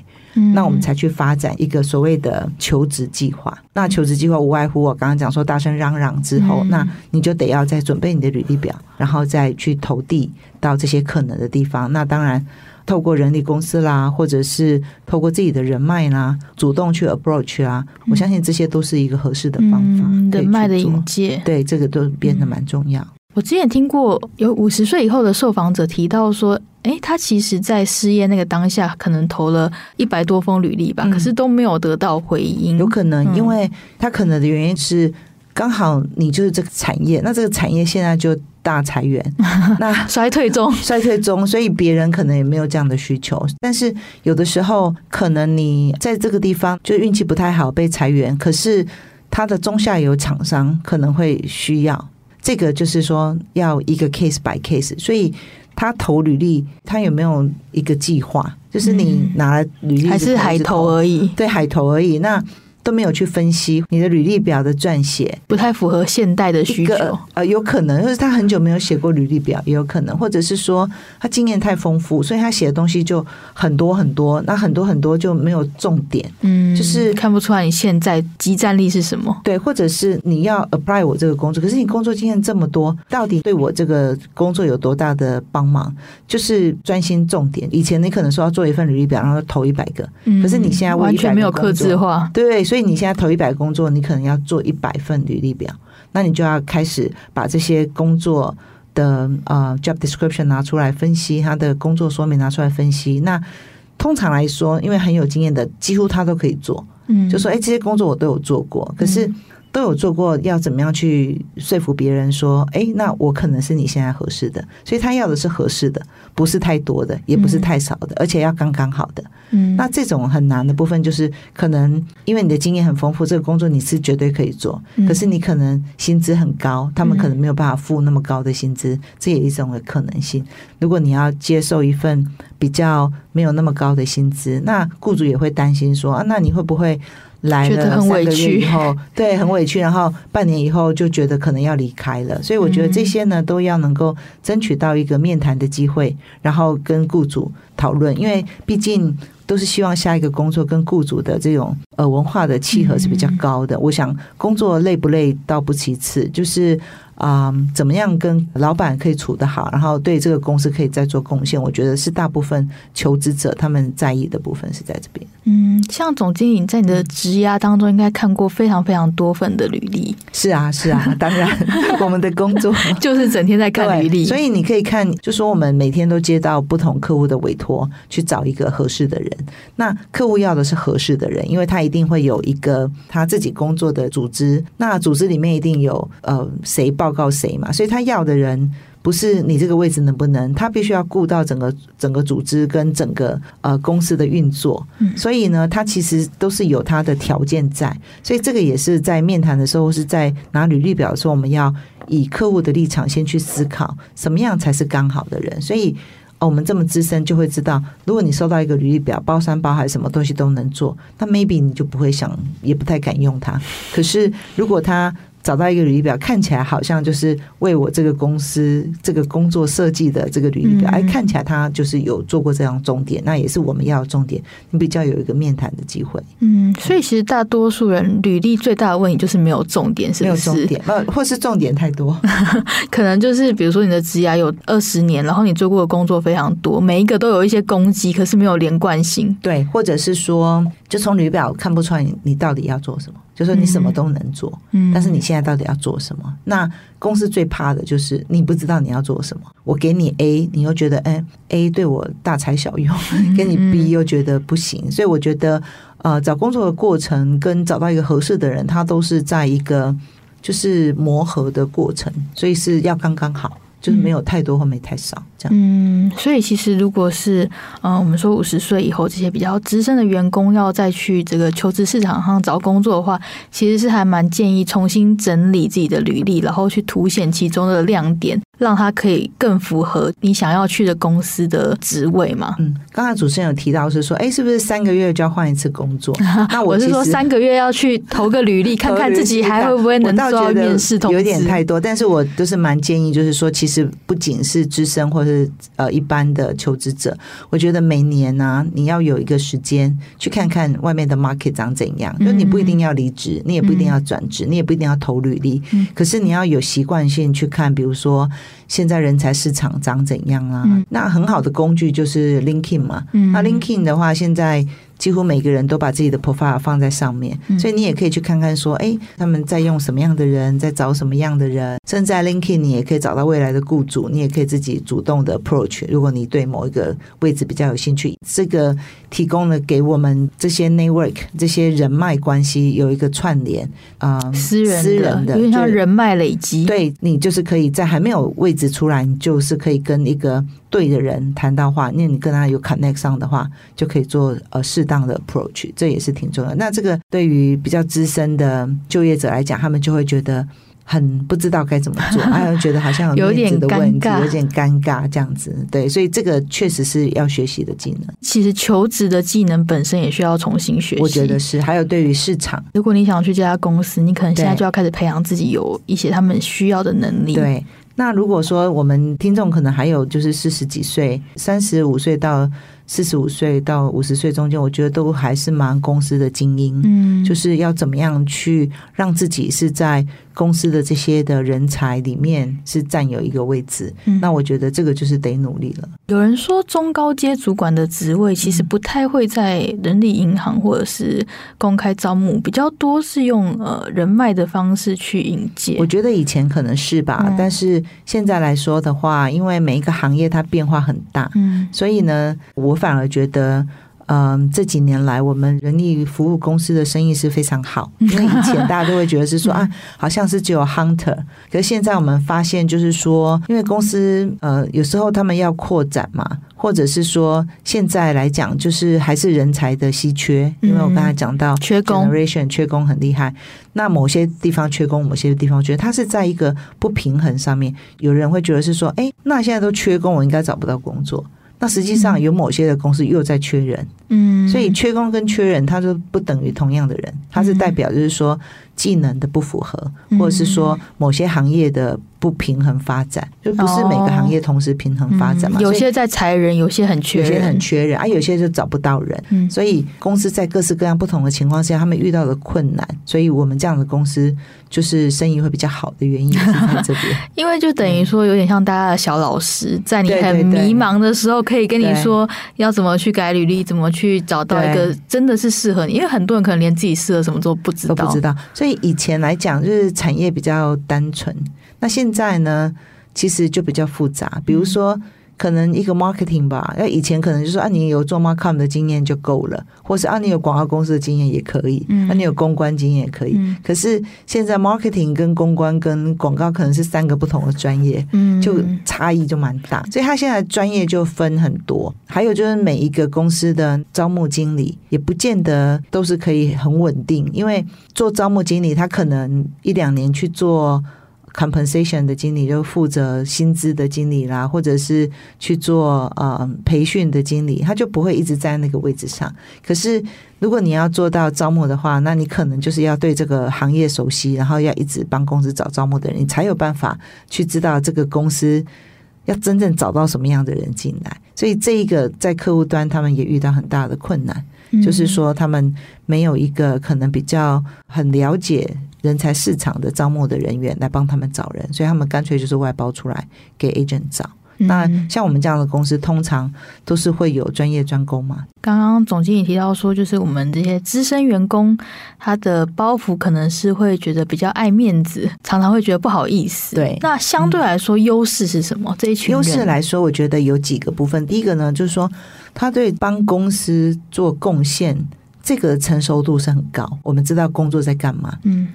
那我们才去发展一个所谓的求职计划。那求职计划无外乎我刚刚讲说大声嚷嚷之后，那你就得要再准备你的履历表，然后再去投递到这些可能的地方。那当然。透过人力公司啦，或者是透过自己的人脉啦，主动去 approach 啊，嗯、我相信这些都是一个合适的方法。嗯、人脉的引介，对这个都变得蛮重要。嗯、我之前听过有五十岁以后的受访者提到说，哎，他其实在失业那个当下，可能投了一百多封履历吧，嗯、可是都没有得到回音。有可能，因为他可能的原因是。刚好你就是这个产业，那这个产业现在就大裁员，<laughs> 那衰退中，<laughs> 衰退中，所以别人可能也没有这样的需求。但是有的时候，可能你在这个地方就运气不太好被裁员，可是他的中下游厂商可能会需要这个，就是说要一个 case by case。所以他投履历，他有没有一个计划？就是你拿了履历还是海投而已？对，海投而已。那。都没有去分析你的履历表的撰写，不太符合现代的需求。呃，有可能，就是他很久没有写过履历表，也有可能，或者是说他经验太丰富，所以他写的东西就很多很多，那很多很多就没有重点，嗯，就是看不出来你现在即战力是什么。对，或者是你要 apply 我这个工作，可是你工作经验这么多，到底对我这个工作有多大的帮忙？就是专心重点。以前你可能说要做一份履历表，然后投一百个，可是你现在完全没有克制化，对。所以你现在投一百工作，你可能要做一百份履历表，那你就要开始把这些工作的呃 job description 拿出来分析，他的工作说明拿出来分析。那通常来说，因为很有经验的，几乎他都可以做，嗯，就说哎，这些工作我都有做过，可是。都有做过，要怎么样去说服别人说，哎，那我可能是你现在合适的，所以他要的是合适的，不是太多的，也不是太少的，嗯、而且要刚刚好的。嗯，那这种很难的部分就是，可能因为你的经验很丰富，这个工作你是绝对可以做，嗯、可是你可能薪资很高，他们可能没有办法付那么高的薪资，嗯、这也是一种的可能性。如果你要接受一份比较没有那么高的薪资，那雇主也会担心说，啊，那你会不会？来了三个月以后，<laughs> 对，很委屈，然后半年以后就觉得可能要离开了，所以我觉得这些呢都要能够争取到一个面谈的机会，然后跟雇主讨论，因为毕竟都是希望下一个工作跟雇主的这种呃文化的契合是比较高的。我想工作累不累倒不其次，就是。啊、呃，怎么样跟老板可以处得好，然后对这个公司可以再做贡献，我觉得是大部分求职者他们在意的部分是在这边。嗯，像总经理在你的职涯当中，应该看过非常非常多份的履历。是啊，是啊，当然，我们的工作 <laughs> 就是整天在看履历，所以你可以看，就说我们每天都接到不同客户的委托，去找一个合适的人。那客户要的是合适的人，因为他一定会有一个他自己工作的组织，那组织里面一定有呃谁报告谁嘛，所以他要的人。不是你这个位置能不能，他必须要顾到整个整个组织跟整个呃公司的运作，所以呢，他其实都是有他的条件在，所以这个也是在面谈的时候，是在拿履历表的时候，我们要以客户的立场先去思考，什么样才是刚好的人。所以，我们这么资深就会知道，如果你收到一个履历表，包山包海，什么东西都能做，那 maybe 你就不会想，也不太敢用它。可是如果他找到一个履历表，看起来好像就是为我这个公司这个工作设计的这个履历表，哎、嗯，看起来他就是有做过这样重点，那也是我们要的重点，你比较有一个面谈的机会。嗯，所以其实大多数人履历最大的问题就是没有重点，是不是？没有重点，呃，或是重点太多，<laughs> 可能就是比如说你的职涯有二十年，然后你做过的工作非常多，每一个都有一些攻击，可是没有连贯性。对，或者是说，就从履历表看不出来你你到底要做什么。就说你什么都能做，嗯，但是你现在到底要做什么？嗯、那公司最怕的就是你不知道你要做什么。我给你 A，你又觉得哎、欸、A 对我大材小用，给你 B 又觉得不行。所以我觉得，呃，找工作的过程跟找到一个合适的人，他都是在一个就是磨合的过程，所以是要刚刚好。就是没有太多或没太少这样。嗯，所以其实如果是嗯，我们说五十岁以后这些比较资深的员工要再去这个求职市场上找工作的话，其实是还蛮建议重新整理自己的履历，然后去凸显其中的亮点。让他可以更符合你想要去的公司的职位嘛？嗯，刚才主持人有提到是说，哎，是不是三个月就要换一次工作？<laughs> 那我，我是说三个月要去投个履历，<laughs> 看看自己还会不会能做到面试通知。有点太多，但是我都是蛮建议，就是说，其实不仅是资深或是呃一般的求职者，我觉得每年呢、啊，你要有一个时间去看看外面的 market 长怎样。就你不一定要离职，你也不一定要转职，你也不一定要投履历，可是你要有习惯性去看，比如说。现在人才市场长怎样啊？嗯、那很好的工具就是 LinkedIn 嘛。嗯、那 LinkedIn 的话，现在。几乎每个人都把自己的 profile 放在上面，所以你也可以去看看说，哎，他们在用什么样的人，在找什么样的人。甚至在 LinkedIn，你也可以找到未来的雇主，你也可以自己主动的 approach。如果你对某一个位置比较有兴趣，这个提供了给我们这些 network 这些人脉关系有一个串联啊，呃、私人私人的，因为像人脉累积，对你就是可以在还没有位置出来，你就是可以跟一个对的人谈到话，那你跟他有 connect 上的话，就可以做呃适当。的 approach，这也是挺重要的。那这个对于比较资深的就业者来讲，他们就会觉得很不知道该怎么做，<laughs> 还有觉得好像有面子的问题，有点尴尬这样子。对，所以这个确实是要学习的技能。其实求职的技能本身也需要重新学习。我觉得是。还有对于市场，如果你想去这家公司，你可能现在就要开始培养自己有一些他们需要的能力。对。那如果说我们听众可能还有就是四十几岁，三十五岁到。四十五岁到五十岁中间，我觉得都还是蛮公司的精英，嗯，就是要怎么样去让自己是在公司的这些的人才里面是占有一个位置。嗯，那我觉得这个就是得努力了。有人说中高阶主管的职位其实不太会在人力银行或者是公开招募，比较多是用呃人脉的方式去引荐。我觉得以前可能是吧，嗯，但是现在来说的话，因为每一个行业它变化很大，嗯，所以呢，我。我反而觉得，嗯，这几年来我们人力服务公司的生意是非常好。因为以前大家都会觉得是说 <laughs> 啊，好像是只有 hunter，可是现在我们发现，就是说，因为公司呃有时候他们要扩展嘛，或者是说现在来讲，就是还是人才的稀缺。因为我刚才讲到缺工，generation 缺工很厉害。那某些地方缺工，某些地方缺，它是在一个不平衡上面。有人会觉得是说，哎，那现在都缺工，我应该找不到工作。那实际上有某些的公司又在缺人，嗯，所以缺工跟缺人，它就不等于同样的人，它是代表就是说。技能的不符合，或者是说某些行业的不平衡发展，嗯、就不是每个行业同时平衡发展嘛？嗯、有些在裁人，有些很缺人，有些很缺人啊，有些就找不到人。嗯、所以公司在各式各样不同的情况下，他们遇到的困难，所以我们这样的公司就是生意会比较好的原因是在这边。<laughs> 因为就等于说，有点像大家的小老师，在你很迷茫的时候，可以跟你说要怎么去改履历，怎么去找到一个真的是适合你。因为很多人可能连自己适合什么都不知道，都不知道。所以以前来讲，就是产业比较单纯。那现在呢，其实就比较复杂。比如说，可能一个 marketing 吧，那以前可能就是说啊，你有做 marketing 的经验就够了，或是啊，你有广告公司的经验也可以，嗯，啊，你有公关经验也可以。嗯，可是现在 marketing 跟公关跟广告可能是三个不同的专业，嗯，就差异就蛮大。所以他现在专业就分很多。还有就是每一个公司的招募经理也不见得都是可以很稳定，因为做招募经理他可能一两年去做。Compensation 的经理就负责薪资的经理啦，或者是去做呃培训的经理，他就不会一直在那个位置上。可是如果你要做到招募的话，那你可能就是要对这个行业熟悉，然后要一直帮公司找招募的人，你才有办法去知道这个公司要真正找到什么样的人进来。所以这一个在客户端，他们也遇到很大的困难，就是说他们没有一个可能比较很了解。人才市场的招募的人员来帮他们找人，所以他们干脆就是外包出来给 agent 找。嗯、那像我们这样的公司，通常都是会有专业专攻嘛。刚刚总经理提到说，就是我们这些资深员工，他的包袱可能是会觉得比较爱面子，常常会觉得不好意思。对，那相对来说，优势是什么？嗯、这一群优势来说，我觉得有几个部分。第一个呢，就是说他对帮公司做贡献，这个成熟度是很高。我们知道工作在干嘛。嗯。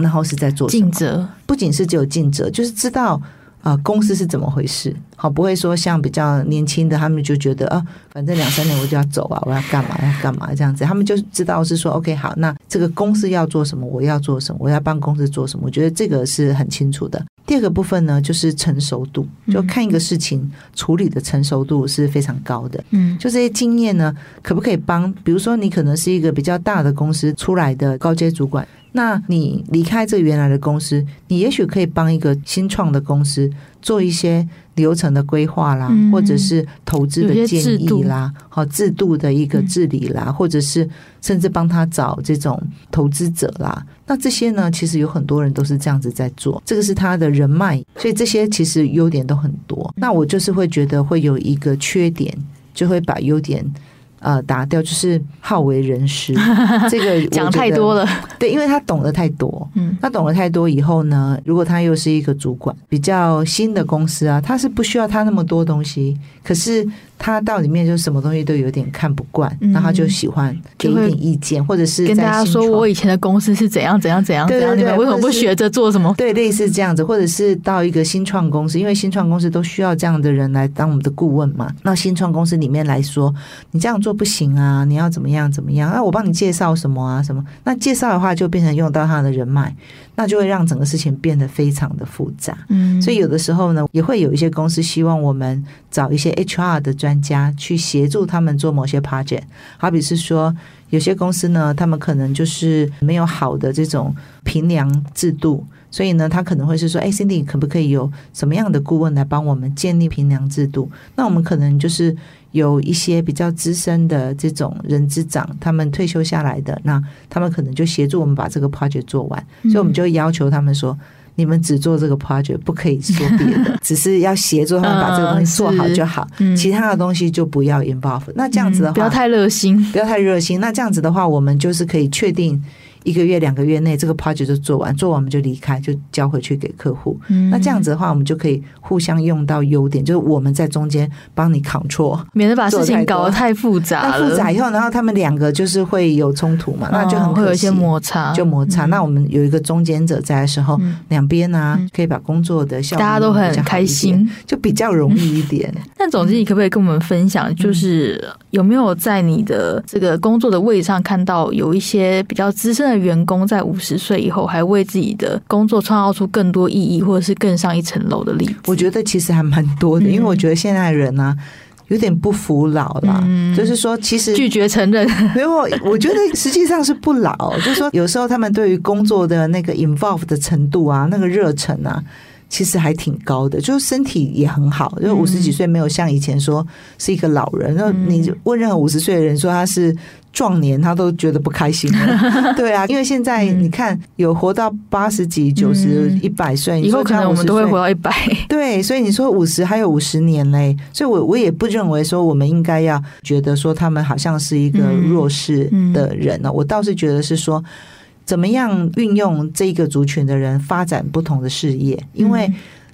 然后是在做尽责，不仅是只有尽责，就是知道啊、呃、公司是怎么回事。好，不会说像比较年轻的，他们就觉得啊，反正两三年我就要走啊，我要干嘛要干嘛这样子。他们就知道是说，OK，好，那这个公司要做什么，我要做什么，我要帮公司做什么。我觉得这个是很清楚的。第二个部分呢，就是成熟度，就看一个事情处理的成熟度是非常高的。嗯，就这些经验呢，可不可以帮？比如说，你可能是一个比较大的公司出来的高阶主管。那你离开这原来的公司，你也许可以帮一个新创的公司做一些流程的规划啦，嗯、或者是投资的建议啦，好制，制度的一个治理啦，嗯、或者是甚至帮他找这种投资者啦。那这些呢，其实有很多人都是这样子在做，这个是他的人脉，所以这些其实优点都很多。那我就是会觉得会有一个缺点，就会把优点。呃，打掉就是好为人师，<laughs> 这个讲太多了。对，因为他懂得太多，嗯，他懂得太多以后呢，如果他又是一个主管，比较新的公司啊，他是不需要他那么多东西，可是。他到里面就什么东西都有点看不惯，那、嗯、他就喜欢给一点意见，或者是跟大家说我以前的公司是怎样怎样怎样怎样，对对对，你们为什么不学着做什么？对，类似这样子，或者是到一个新创公司，因为新创公司都需要这样的人来当我们的顾问嘛。那新创公司里面来说，你这样做不行啊，你要怎么样怎么样啊？我帮你介绍什么啊什么？那介绍的话就变成用到他的人脉。那就会让整个事情变得非常的复杂，嗯，所以有的时候呢，也会有一些公司希望我们找一些 HR 的专家去协助他们做某些 project，好比是说，有些公司呢，他们可能就是没有好的这种评量制度，所以呢，他可能会是说，哎，Cindy 可不可以有什么样的顾问来帮我们建立评量制度？那我们可能就是。有一些比较资深的这种人资长，他们退休下来的，那他们可能就协助我们把这个 project 做完，所以我们就要求他们说，你们只做这个 project，不可以说别的，<laughs> 只是要协助他们把这个东西做好就好，其他的东西就不要 involve。那这样子的话，不要太热心，不要太热心。那这样子的话，我们就是可以确定。一个月、两个月内，这个 project 就做完，做完我们就离开，就交回去给客户。嗯、那这样子的话，我们就可以互相用到优点，就是我们在中间帮你 control，免得把事情搞得太复杂了。复杂以后，然后他们两个就是会有冲突嘛，哦、那就很会有一些摩擦，就摩擦。嗯、那我们有一个中间者在的时候，嗯、两边呢、啊、可以把工作的效果大家都很开心，就比较容易一点。那、嗯、总之，你可不可以跟我们分享，就是有没有在你的这个工作的位置上看到有一些比较资深的员工在五十岁以后，还为自己的工作创造出更多意义，或者是更上一层楼的例子。我觉得其实还蛮多的，因为我觉得现在人呢、啊，有点不服老了，嗯、就是说其实拒绝承认。<laughs> 没有，我觉得实际上是不老，<laughs> 就是说有时候他们对于工作的那个 involve 的程度啊，那个热忱啊。其实还挺高的，就是身体也很好，就五十几岁没有像以前说是一个老人。然后你问任何五十岁的人说他是壮年，他都觉得不开心了。<laughs> 对啊，因为现在你看有活到八十几、九十、一百岁，以后可能我们都会活到一百。<laughs> 对，所以你说五十还有五十年嘞，所以我我也不认为说我们应该要觉得说他们好像是一个弱势的人呢。我倒是觉得是说。怎么样运用这个族群的人发展不同的事业？因为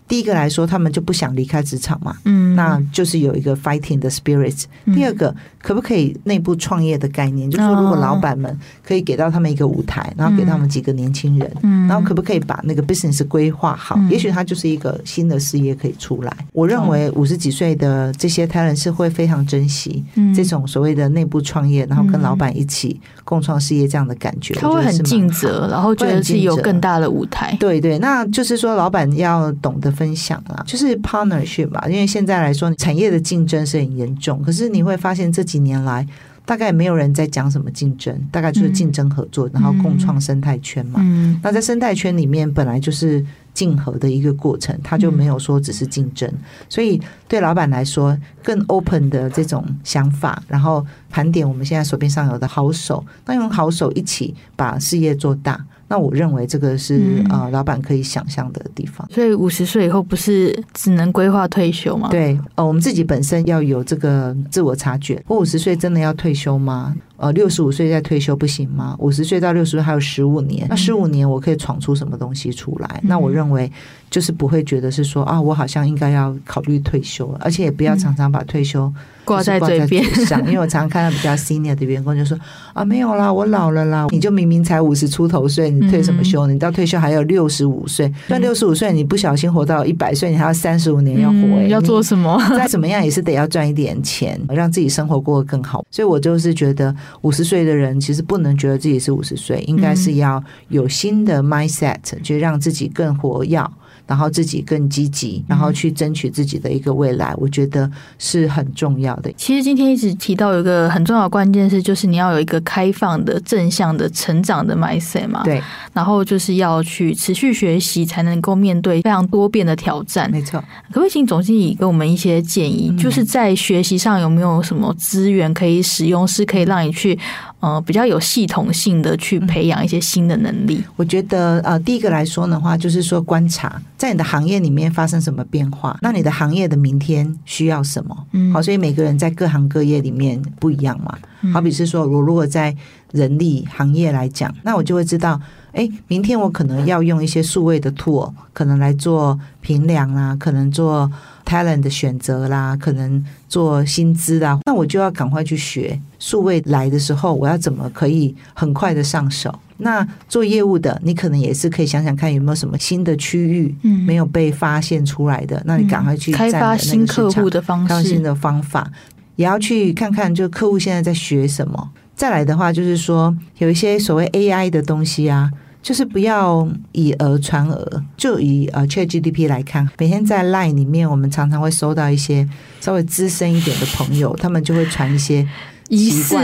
第一个来说，他们就不想离开职场嘛，嗯，那就是有一个 fighting 的 spirit。第二个，可不可以内部创业的概念？就是说，如果老板们可以给到他们一个舞台，然后给他们几个年轻人，然后可不可以把那个 business 规划好？也许他就是一个新的事业可以出来。我认为五十几岁的这些 talent 是会非常珍惜这种所谓的内部创业，然后跟老板一起共创事业这样的感觉。他会很尽责，然后觉得是有更大的舞台。对对，那就是说，老板要懂得。分享啦，就是 partnership 吧。因为现在来说，产业的竞争是很严重。可是你会发现这几年来，大概没有人在讲什么竞争，大概就是竞争合作，然后共创生态圈嘛。那在生态圈里面，本来就是竞合的一个过程，它就没有说只是竞争。所以对老板来说，更 open 的这种想法，然后盘点我们现在手边上有的好手，那用好手一起把事业做大。那我认为这个是呃，老板可以想象的地方。所以五十岁以后不是只能规划退休吗？对，呃，我们自己本身要有这个自我察觉。我五十岁真的要退休吗？呃，六十五岁再退休不行吗？五十岁到六十岁还有十五年，那十五年我可以闯出什么东西出来？那我认为就是不会觉得是说啊，我好像应该要考虑退休了，而且也不要常常把退休。挂在嘴边上，因为我常常看到比较 senior 的员工就说啊，没有啦，我老了啦。你就明明才五十出头岁，你退什么休？你到退休还有六十五岁，那六十五岁你不小心活到一百岁，你还要三十五年要活，欸，要做什么？再怎么样也是得要赚一点钱，让自己生活过得更好。所以我就是觉得五十岁的人其实不能觉得自己是五十岁，应该是要有新的 mindset，就让自己更活跃。然后自己更积极，然后去争取自己的一个未来，我觉得是很重要的。其实今天一直提到有一个很重要的关键是，就是你要有一个开放的、正向的成长的 mindset 嘛。对。然后就是要去持续学习，才能够面对非常多变的挑战。没错。可不可以请总经理给我们一些建议？就是在学习上有没有什么资源可以使用，是可以让你去呃比较有系统性的去培养一些新的能力？我觉得呃，第一个来说的话，就是说观察。在你的行业里面发生什么变化？那你的行业的明天需要什么？嗯，好，所以每个人在各行各业里面不一样嘛。好比是说，我如果在人力行业来讲，那我就会知道，哎，明天我可能要用一些数位的 tool，可能来做评量啦，可能做 talent 的选择啦，可能做薪资啦，那我就要赶快去学。数位来的时候，我要怎么可以很快的上手？那做业务的，你可能也是可以想想看有没有什么新的区域没有被发现出来的，嗯、那你赶快去开发新客户的方式，新的方法，也要去看看，就客户现在在学什么。再来的话，就是说有一些所谓 AI 的东西啊，就是不要以讹传讹。就以呃 ChatGPT 来看，每天在 Line 里面，我们常常会收到一些稍微资深一点的朋友，他们就会传一些。疑似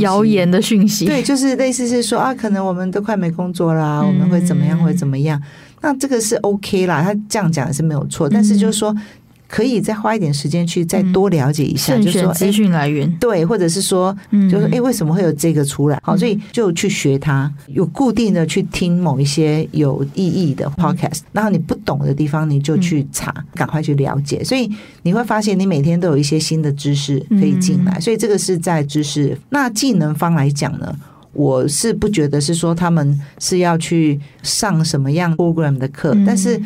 谣言的讯息，对，就是类似是说啊，可能我们都快没工作啦，我们会怎么样，会怎么样？那这个是 OK 啦，他这样讲是没有错，但是就是说。可以再花一点时间去再多了解一下，嗯、就是说资讯来源对，或者是说，就是哎，为什么会有这个出来？好，所以就去学它，有固定的去听某一些有意义的 podcast，然后你不懂的地方你就去查，赶快去了解。所以你会发现，你每天都有一些新的知识可以进来。所以这个是在知识那技能方来讲呢，我是不觉得是说他们是要去上什么样 program 的课，但是。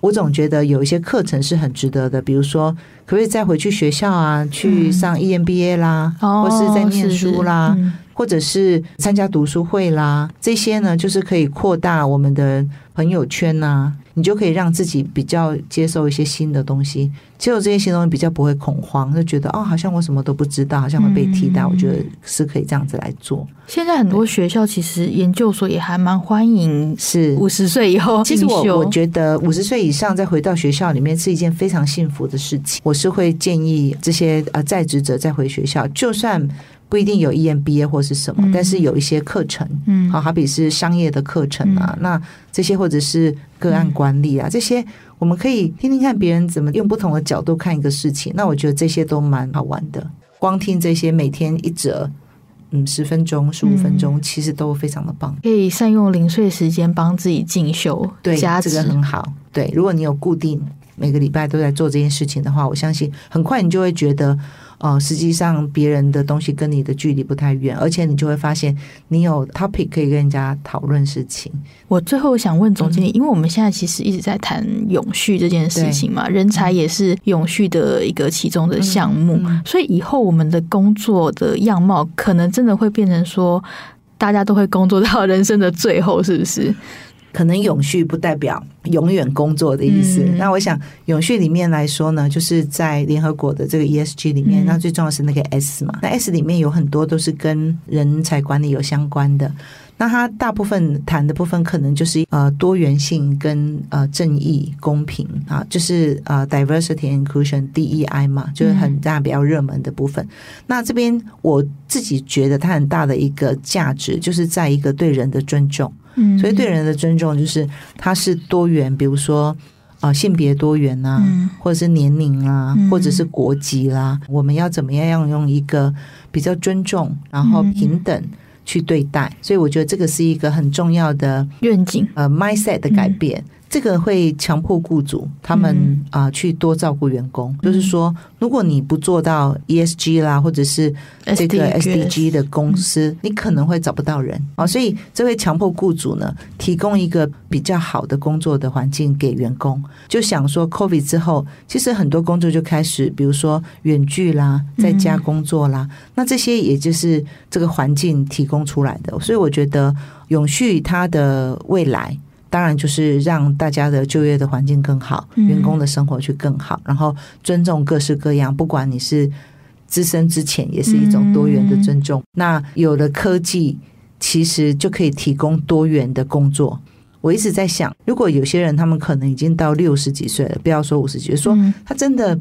我总觉得有一些课程是很值得的，比如说，可不可以再回去学校啊，去上 EMBA 啦，嗯、或是在念书啦，或者是参加读书会啦，这些呢，就是可以扩大我们的朋友圈呐、啊。你就可以让自己比较接受一些新的东西，接受这些新东西比较不会恐慌，就觉得哦，好像我什么都不知道，好像会被替代。嗯、我觉得是可以这样子来做。现在很多学校其实研究所也还蛮欢迎，是五十岁以后。其实我我觉得五十岁以上再回到学校里面是一件非常幸福的事情。我是会建议这些呃在职者再回学校，就算。不一定有 EMBA 或是什么，嗯、但是有一些课程，嗯，好，好比是商业的课程啊，嗯、那这些或者是个案管理啊，嗯、这些我们可以听听看别人怎么用不同的角度看一个事情。那我觉得这些都蛮好玩的。光听这些，每天一折，嗯，十分钟、十五分钟，嗯、其实都非常的棒。可以善用零碎时间帮自己进修，对，加个很好。对，如果你有固定每个礼拜都在做这件事情的话，我相信很快你就会觉得。哦，实际上别人的东西跟你的距离不太远，而且你就会发现你有 topic 可以跟人家讨论事情。我最后想问总经理，嗯、因为我们现在其实一直在谈永续这件事情嘛，人才也是永续的一个其中的项目，所以以后我们的工作的样貌可能真的会变成说，大家都会工作到人生的最后，是不是？可能永续不代表永远工作的意思。嗯、那我想，永续里面来说呢，就是在联合国的这个 ESG 里面，嗯、那最重要是那个 S 嘛。那 S 里面有很多都是跟人才管理有相关的。那它大部分谈的部分，可能就是呃多元性跟呃正义公平啊，就是呃 diversity inclusion DEI 嘛，就是很大比较热门的部分。嗯、那这边我自己觉得它很大的一个价值，就是在一个对人的尊重。所以对人的尊重就是它是多元，比如说啊性别多元啊，或者是年龄啊，或者是国籍啦，我们要怎么样样用一个比较尊重，然后平等去对待。所以我觉得这个是一个很重要的愿景，呃，mindset 的改变。这个会强迫雇主他们啊去多照顾员工，嗯、就是说，如果你不做到 ESG 啦，或者是这个 SDG 的公司，嗯、你可能会找不到人啊。所以这会强迫雇主呢，提供一个比较好的工作的环境给员工。就想说，COVID 之后，其实很多工作就开始，比如说远距啦，在家工作啦，嗯、那这些也就是这个环境提供出来的。所以我觉得，永续它的未来。当然，就是让大家的就业的环境更好，员工的生活去更好，然后尊重各式各样，不管你是资深之前，也是一种多元的尊重。那有了科技，其实就可以提供多元的工作。我一直在想，如果有些人他们可能已经到六十几岁了，不要说五十几岁，说他真的。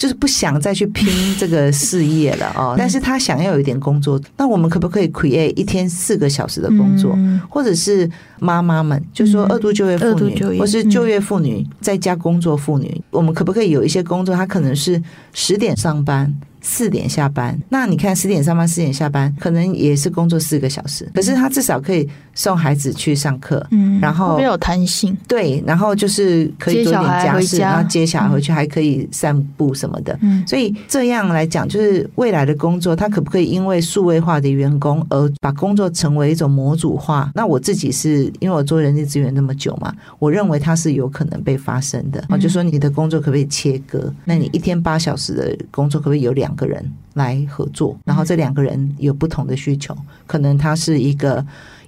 就是不想再去拼这个事业了哦，但是他想要有一点工作，那我们可不可以 create 一天四个小时的工作，或者是妈妈们，就是说二度就业妇女，或是就业妇女在家工作妇女，我们可不可以有一些工作，她可能是十点上班。四点下班，那你看十点上班，四点下班，可能也是工作四个小时，可是他至少可以送孩子去上课，嗯，然后没有弹性，对，然后就是可以做点家事，然后接小孩回去还可以散步什么的，嗯，所以这样来讲，就是未来的工作，他可不可以因为数位化的员工而把工作成为一种模组化？那我自己是因为我做人力资源那么久嘛，我认为它是有可能被发生的。我就说你的工作可不可以切割？那你一天八小时的工作可不可以有？两个人来合作，然后这两个人有不同的需求，可能他是一个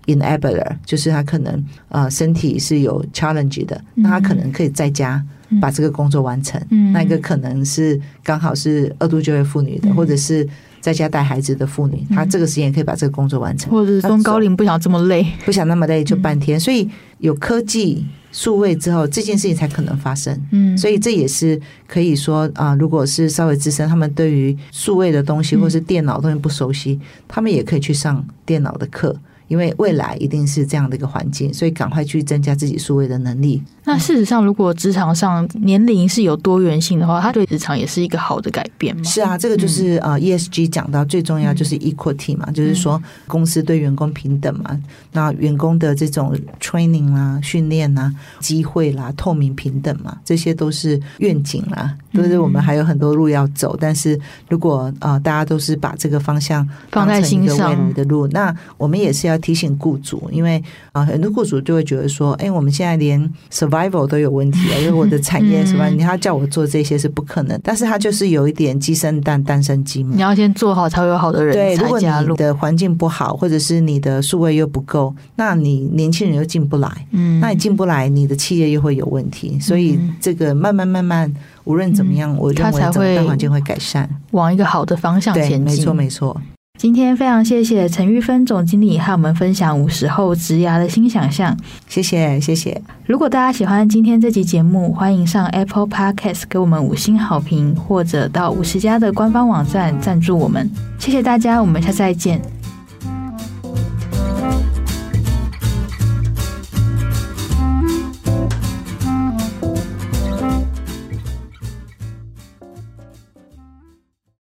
enabler，就是他可能呃身体是有 challenge 的，那他可能可以在家把这个工作完成。嗯、那一个可能是刚好是二度就业妇女的，嗯、或者是在家带孩子的妇女，她这个时间可以把这个工作完成，或者是中高龄不想这么累，不想那么累就半天，所以有科技。数位之后，这件事情才可能发生。嗯，所以这也是可以说啊，如果是稍微资深，他们对于数位的东西或是电脑东西不熟悉，他们也可以去上电脑的课。因为未来一定是这样的一个环境，所以赶快去增加自己数位的能力。那事实上，如果职场上年龄是有多元性的话，它对职场也是一个好的改变吗？是啊，这个就是呃，ESG 讲到最重要就是 equity 嘛，嗯、就是说公司对员工平等嘛。那员工的这种 training 啦、训练啦、机会啦、透明平等嘛，这些都是愿景啦。都是我们还有很多路要走。但是如果呃大家都是把这个方向放在心上未来的路，那我们也是要提醒雇主，因为啊很多雇主就会觉得说，哎，我们现在连 survival 都有问题了，因为我的产业 <laughs> 什么？你要叫我做这些是不可能。但是他就是有一点鸡生蛋，蛋生鸡嘛。你要先做好，才会有好的人才加入。对，如果你的环境不好，或者是你的数位又不够，那你年轻人又进不来。嗯，那你进不来，你的企业又会有问题。所以这个慢慢慢慢，无论怎么样，我认为整个大环境会改善，往一个好的方向前进。没错，没错。今天非常谢谢陈玉芬总经理和我们分享五十后职涯的新想象，谢谢谢谢。如果大家喜欢今天这集节目，欢迎上 Apple Podcast 给我们五星好评，或者到五十家的官方网站赞助我们。谢谢大家，我们下次再见。